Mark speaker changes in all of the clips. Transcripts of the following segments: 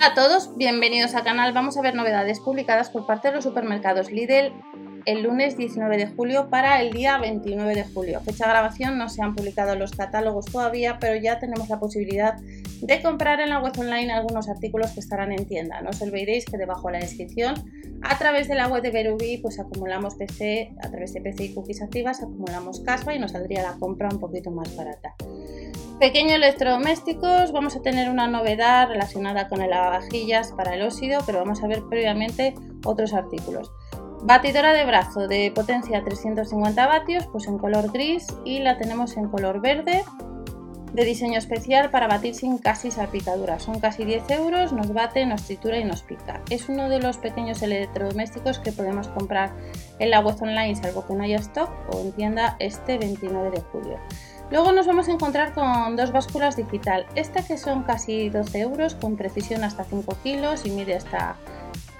Speaker 1: Hola a todos, bienvenidos al canal. Vamos a ver novedades publicadas por parte de los supermercados Lidl el lunes 19 de julio para el día 29 de julio. Fecha de grabación no se han publicado los catálogos todavía, pero ya tenemos la posibilidad de comprar en la web online algunos artículos que estarán en tienda. No os olvidéis que debajo de la descripción, a través de la web de Verubi, pues acumulamos PC, a través de PC y cookies activas, acumulamos caspa y nos saldría la compra un poquito más barata. Pequeños electrodomésticos, vamos a tener una novedad relacionada con el lavavajillas para el óxido, pero vamos a ver previamente otros artículos. Batidora de brazo de potencia 350 vatios, pues en color gris y la tenemos en color verde de diseño especial para batir sin casi salpicaduras. Son casi 10 euros, nos bate, nos tritura y nos pica. Es uno de los pequeños electrodomésticos que podemos comprar en la web online, salvo que no haya stock o en tienda este 29 de julio. Luego nos vamos a encontrar con dos básculas digital. Esta que son casi 12 euros con precisión hasta 5 kilos y mide hasta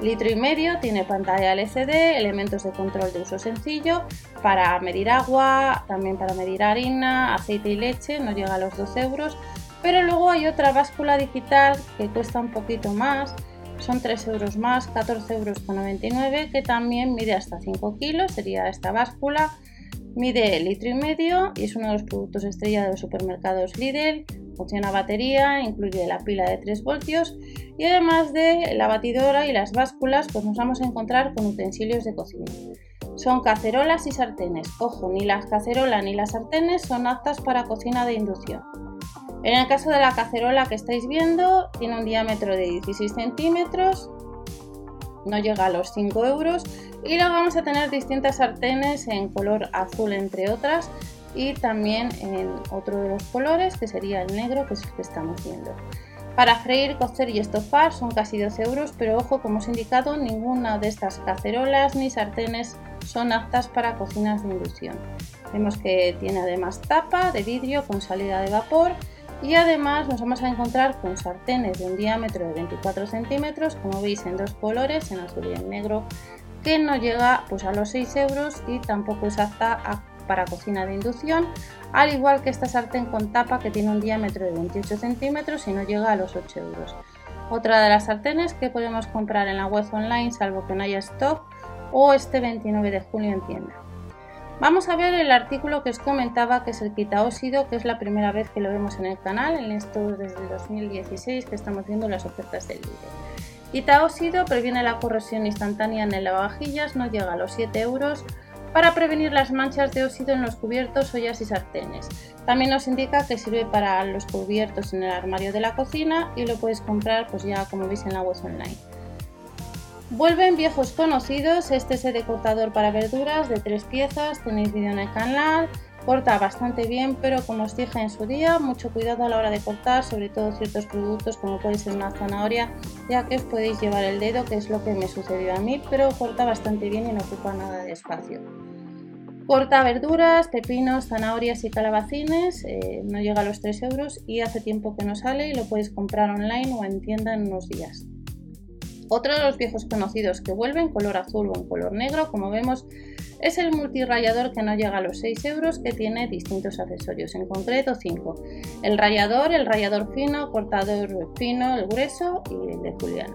Speaker 1: litro y medio. Tiene pantalla LCD, elementos de control de uso sencillo para medir agua, también para medir harina, aceite y leche. No llega a los 12 euros. Pero luego hay otra báscula digital que cuesta un poquito más. Son 3 euros más, 14 euros con 99 que también mide hasta 5 kilos. Sería esta báscula Mide litro y medio y es uno de los productos estrella de los supermercados Lidl. Funciona a batería, incluye la pila de 3 voltios y además de la batidora y las básculas, pues nos vamos a encontrar con utensilios de cocina. Son cacerolas y sartenes. Ojo, ni las cacerolas ni las sartenes son aptas para cocina de inducción. En el caso de la cacerola que estáis viendo, tiene un diámetro de 16 centímetros, no llega a los 5 euros y luego vamos a tener distintas sartenes en color azul entre otras y también en otro de los colores que sería el negro que es el que estamos viendo. Para freír, cocer y estofar son casi 12 euros, pero ojo, como os he indicado, ninguna de estas cacerolas ni sartenes son aptas para cocinas de inducción. Vemos que tiene además tapa de vidrio con salida de vapor y además nos vamos a encontrar con sartenes de un diámetro de 24 centímetros, como veis en dos colores, en azul y en negro, que no llega pues, a los 6 euros y tampoco es apta para cocina de inducción, al igual que esta sartén con tapa que tiene un diámetro de 28 centímetros y no llega a los 8 euros. Otra de las sartenes que podemos comprar en la web online, salvo que no haya stock, o este 29 de julio en tienda. Vamos a ver el artículo que os comentaba, que es el quita óxido, que es la primera vez que lo vemos en el canal, en esto desde el 2016 que estamos viendo las ofertas del vídeo. Itaóxido previene la corrosión instantánea en el lavavajillas, no llega a los 7 euros para prevenir las manchas de óxido en los cubiertos, ollas y sartenes. También nos indica que sirve para los cubiertos en el armario de la cocina y lo puedes comprar pues ya como veis en la web online. Vuelven viejos conocidos, este es el de cortador para verduras de tres piezas, tenéis vídeo en el canal, Corta bastante bien, pero como os dije en su día, mucho cuidado a la hora de cortar, sobre todo ciertos productos como puede ser una zanahoria, ya que os podéis llevar el dedo, que es lo que me sucedió a mí, pero corta bastante bien y no ocupa nada de espacio. Corta verduras, pepinos, zanahorias y calabacines, eh, no llega a los 3 euros y hace tiempo que no sale y lo puedes comprar online o en tienda en unos días. Otro de los viejos conocidos que vuelven, color azul o en color negro, como vemos, es el multirayador que no llega a los 6 euros, que tiene distintos accesorios, en concreto 5. El rayador, el rayador fino, cortador fino, el grueso y el de juliana.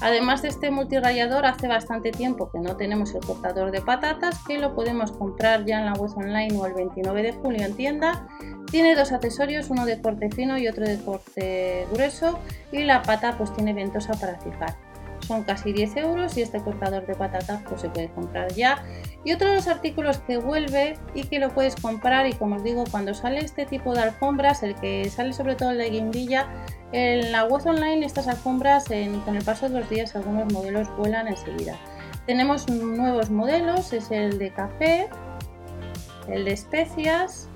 Speaker 1: Además de este multirayador, hace bastante tiempo que no tenemos el cortador de patatas, que lo podemos comprar ya en la web online o el 29 de julio en tienda. Tiene dos accesorios, uno de corte fino y otro de corte grueso, y la pata pues tiene ventosa para fijar son casi 10 euros y este cortador de patatas pues se puede comprar ya. Y otro de los artículos que vuelve y que lo puedes comprar y como os digo cuando sale este tipo de alfombras, el que sale sobre todo el de guindilla, en la web online estas alfombras con el paso de los días algunos modelos vuelan enseguida. Tenemos nuevos modelos, es el de café, el de especias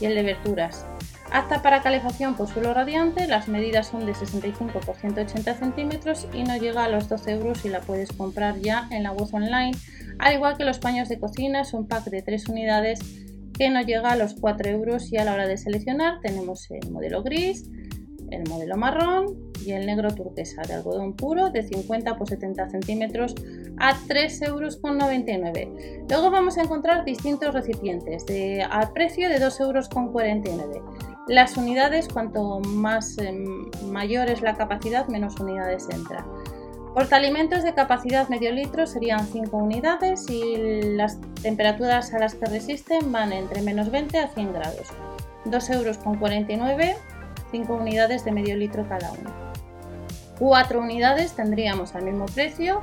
Speaker 1: y el de verduras. Apta para calefacción por suelo radiante, las medidas son de 65 por 180 centímetros y no llega a los 12 euros y la puedes comprar ya en la web online, al igual que los paños de cocina, es un pack de 3 unidades que no llega a los 4 euros y a la hora de seleccionar tenemos el modelo gris, el modelo marrón y el negro turquesa de algodón puro de 50 por 70 centímetros a 3,99 euros. Luego vamos a encontrar distintos recipientes de, al precio de 2,49 euros. Las unidades, cuanto más em, mayor es la capacidad, menos unidades entra. Portaalimentos de capacidad medio litro serían 5 unidades y las temperaturas a las que resisten van entre menos 20 a 100 grados. 2,49 euros, 5 unidades de medio litro cada uno. 4 unidades tendríamos al mismo precio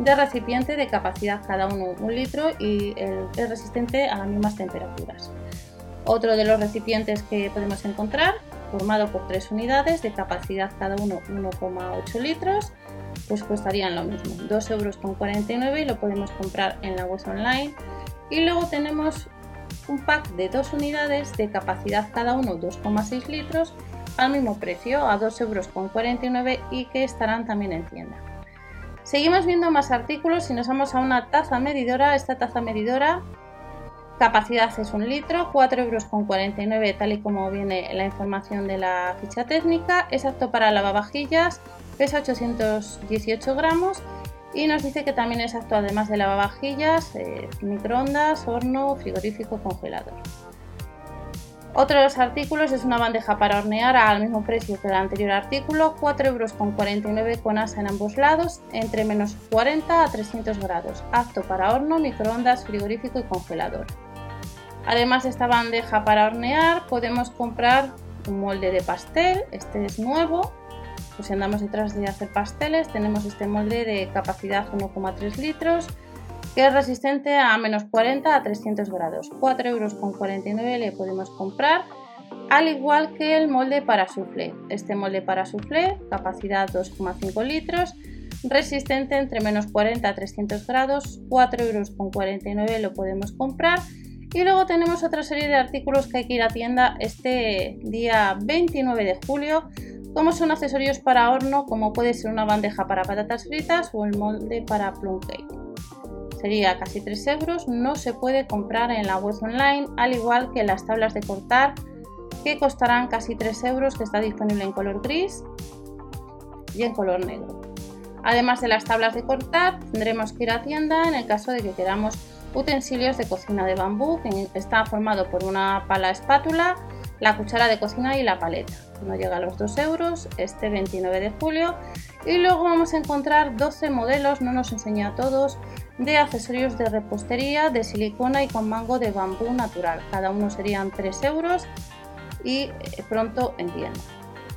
Speaker 1: de recipiente de capacidad cada uno 1 litro y es resistente a las mismas temperaturas. Otro de los recipientes que podemos encontrar, formado por 3 unidades de capacidad cada uno 1,8 litros, pues costarían lo mismo, 2,49 euros y lo podemos comprar en la web online. Y luego tenemos un pack de 2 unidades de capacidad cada uno 2,6 litros al mismo precio, a 2,49 euros y que estarán también en tienda. Seguimos viendo más artículos y nos vamos a una taza medidora. Esta taza medidora Capacidad es un litro, 4,49 euros tal y como viene la información de la ficha técnica. Es apto para lavavajillas, pesa 818 gramos y nos dice que también es apto además de lavavajillas, eh, microondas, horno, frigorífico, congelador. Otro de los artículos es una bandeja para hornear al mismo precio que el anterior artículo, 4,49 euros con asa en ambos lados, entre menos 40 a 300 grados, apto para horno, microondas, frigorífico y congelador. Además de esta bandeja para hornear, podemos comprar un molde de pastel, este es nuevo, pues si andamos detrás de hacer pasteles, tenemos este molde de capacidad 1,3 litros, que es resistente a menos 40 a 300 grados. 4,49 euros le podemos comprar, al igual que el molde para soufflé. Este molde para soufflé, capacidad 2,5 litros, resistente entre menos 40 a 300 grados, 4,49 euros lo podemos comprar. Y luego tenemos otra serie de artículos que hay que ir a tienda este día 29 de julio, como son accesorios para horno, como puede ser una bandeja para patatas fritas o el molde para plum cake sería casi 3 euros, no se puede comprar en la web online, al igual que las tablas de cortar que costarán casi 3 euros, que está disponible en color gris y en color negro. Además de las tablas de cortar, tendremos que ir a tienda en el caso de que queramos utensilios de cocina de bambú, que está formado por una pala espátula, la cuchara de cocina y la paleta. No llega a los 2 euros este 29 de julio. Y luego vamos a encontrar 12 modelos, no nos enseña a todos, de accesorios de repostería de silicona y con mango de bambú natural. Cada uno serían 3 euros y eh, pronto en tienda.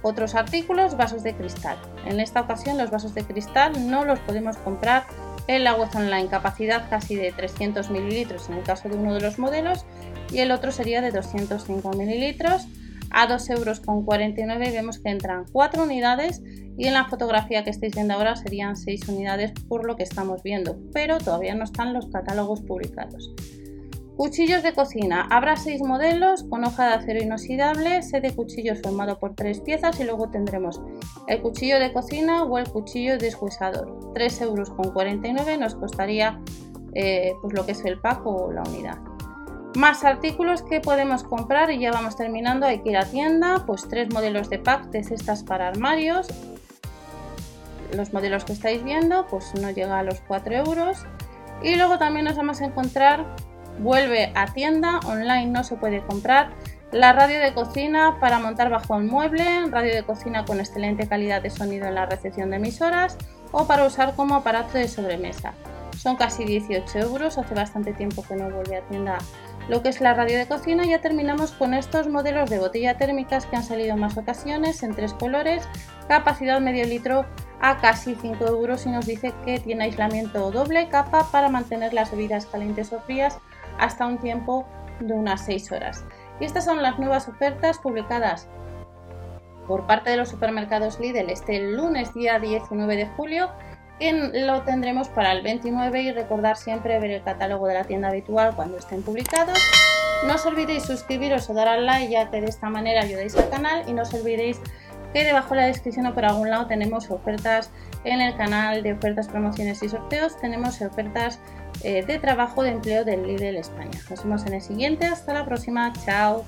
Speaker 1: Otros artículos, vasos de cristal. En esta ocasión los vasos de cristal no los podemos comprar en la web online, capacidad casi de 300 mililitros en el caso de uno de los modelos y el otro sería de 205 mililitros a 2,49 euros vemos que entran 4 unidades y en la fotografía que estáis viendo ahora serían 6 unidades por lo que estamos viendo, pero todavía no están los catálogos publicados. Cuchillos de cocina. Habrá 6 modelos con hoja de acero inoxidable, set de cuchillos formado por 3 piezas y luego tendremos el cuchillo de cocina o el cuchillo deshuesador. 3,49 euros nos costaría eh, pues lo que es el pack o la unidad. Más artículos que podemos comprar y ya vamos terminando, hay que ir a tienda, pues tres modelos de pack de cestas para armarios. Los modelos que estáis viendo pues no llega a los 4 euros. Y luego también nos vamos a encontrar, vuelve a tienda, online no se puede comprar, la radio de cocina para montar bajo el mueble, radio de cocina con excelente calidad de sonido en la recepción de emisoras o para usar como aparato de sobremesa. Son casi 18 euros, hace bastante tiempo que no vuelve a tienda lo que es la radio de cocina. Ya terminamos con estos modelos de botella térmicas que han salido en más ocasiones en tres colores, capacidad medio litro a casi 5 euros y nos dice que tiene aislamiento doble capa para mantener las bebidas calientes o frías hasta un tiempo de unas 6 horas. Y estas son las nuevas ofertas publicadas por parte de los supermercados Lidl este lunes día 19 de julio lo tendremos para el 29 y recordar siempre ver el catálogo de la tienda habitual cuando estén publicados. No os olvidéis suscribiros o dar al like ya que de esta manera ayudáis al canal y no os olvidéis que debajo de la descripción o por algún lado tenemos ofertas en el canal de ofertas, promociones y sorteos. Tenemos ofertas de trabajo de empleo del Lidl España. Nos vemos en el siguiente. Hasta la próxima. Chao.